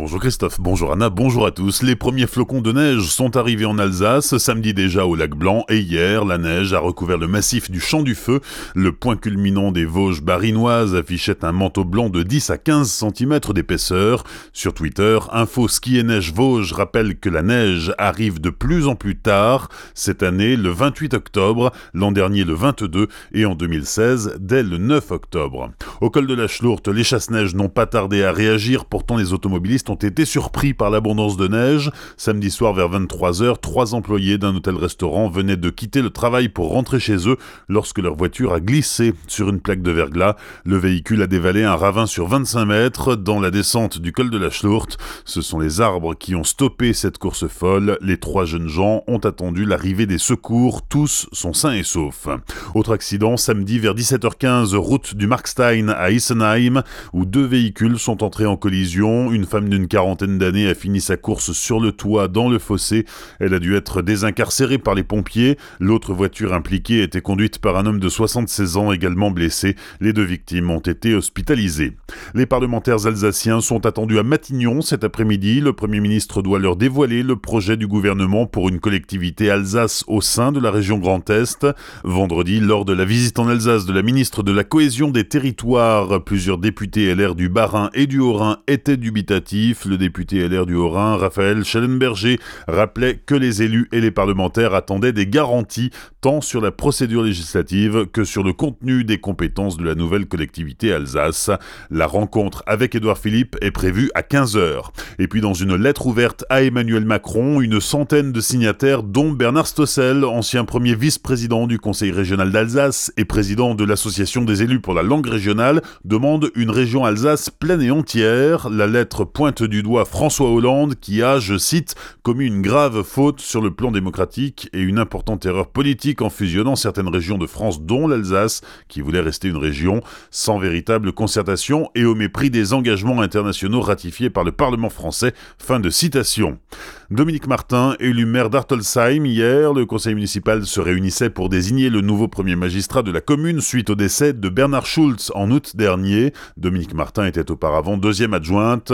Bonjour Christophe, bonjour Anna, bonjour à tous. Les premiers flocons de neige sont arrivés en Alsace, samedi déjà au lac Blanc, et hier, la neige a recouvert le massif du Champ du Feu. Le point culminant des Vosges barinoises affichait un manteau blanc de 10 à 15 cm d'épaisseur. Sur Twitter, Info Ski et Neige Vosges rappelle que la neige arrive de plus en plus tard, cette année le 28 octobre, l'an dernier le 22 et en 2016 dès le 9 octobre. Au col de la Schlourte, les chasse-neige n'ont pas tardé à réagir, pourtant les automobilistes ont été surpris par l'abondance de neige. Samedi soir vers 23h, trois employés d'un hôtel-restaurant venaient de quitter le travail pour rentrer chez eux lorsque leur voiture a glissé sur une plaque de verglas. Le véhicule a dévalé un ravin sur 25 mètres dans la descente du col de la Schlourte. Ce sont les arbres qui ont stoppé cette course folle. Les trois jeunes gens ont attendu l'arrivée des secours. Tous sont sains et saufs. Autre accident, samedi vers 17h15, route du Markstein à Isenheim, où deux véhicules sont entrés en collision. Une femme d'une quarantaine d'années a fini sa course sur le toit dans le fossé. Elle a dû être désincarcérée par les pompiers. L'autre voiture impliquée était conduite par un homme de 76 ans également blessé. Les deux victimes ont été hospitalisées. Les parlementaires alsaciens sont attendus à Matignon cet après-midi. Le Premier ministre doit leur dévoiler le projet du gouvernement pour une collectivité Alsace au sein de la région Grand Est. Vendredi, lors de la visite en Alsace de la ministre de la Cohésion des Territoires, plusieurs députés LR du Bas-Rhin et du Haut-Rhin étaient dubitatifs le député LR du Haut-Rhin, Raphaël Schellenberger, rappelait que les élus et les parlementaires attendaient des garanties tant sur la procédure législative que sur le contenu des compétences de la nouvelle collectivité Alsace. La rencontre avec Édouard Philippe est prévue à 15h. Et puis dans une lettre ouverte à Emmanuel Macron, une centaine de signataires dont Bernard Stossel, ancien premier vice-président du Conseil régional d'Alsace et président de l'Association des élus pour la langue régionale, demandent une région Alsace pleine et entière. La lettre pointe du doigt François Hollande qui a, je cite, commis une grave faute sur le plan démocratique et une importante erreur politique en fusionnant certaines régions de France dont l'Alsace, qui voulait rester une région, sans véritable concertation et au mépris des engagements internationaux ratifiés par le Parlement français. Fin de citation. Dominique Martin, élu maire d'Artolsheim hier, le conseil municipal se réunissait pour désigner le nouveau premier magistrat de la commune suite au décès de Bernard Schulz en août dernier. Dominique Martin était auparavant deuxième adjointe.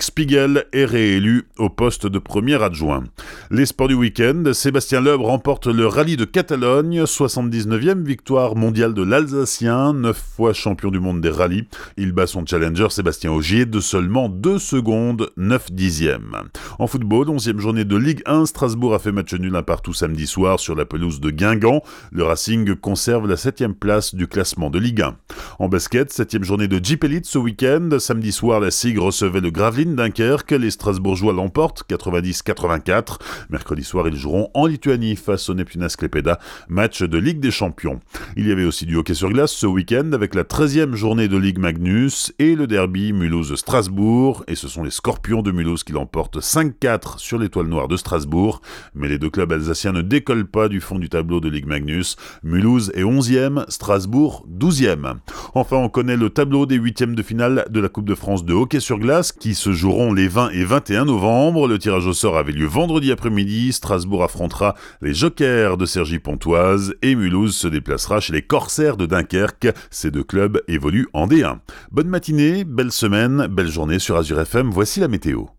Spiegel est réélu au poste de premier adjoint. Les sports du week-end, Sébastien Loeb remporte le rallye de Catalogne, 79e victoire mondiale de l'Alsacien, 9 fois champion du monde des rallyes. Il bat son challenger Sébastien Augier de seulement 2 secondes 9 dixièmes. En football, 11e journée de Ligue 1, Strasbourg a fait match nul un partout samedi soir sur la pelouse de Guingamp. Le Racing conserve la 7 place du classement de Ligue 1. En basket, 7 journée de Jeep Elite ce week-end. Samedi soir, la SIG recevait le Gravelines Dunkerque, les Strasbourgeois l'emportent 90-84. Mercredi soir, ils joueront en Lituanie face au Neptunas Klepeda, match de Ligue des Champions. Il y avait aussi du hockey sur glace ce week-end avec la 13e journée de Ligue Magnus et le derby Mulhouse-Strasbourg. Et ce sont les Scorpions de Mulhouse qui l'emportent 5-4 sur l'étoile noire de Strasbourg. Mais les deux clubs alsaciens ne décollent pas du fond du tableau de Ligue Magnus. Mulhouse est 11e, Strasbourg 12e. Enfin, on connaît le tableau des huitièmes de finale de la Coupe de France de hockey sur glace qui se joueront les 20 et 21 novembre. Le tirage au sort avait lieu vendredi après-midi. Strasbourg affrontera les Jokers de Sergi Pontoise et Mulhouse se déplacera chez les Corsaires de Dunkerque. Ces deux clubs évoluent en D1. Bonne matinée, belle semaine, belle journée sur Azure FM. Voici la météo.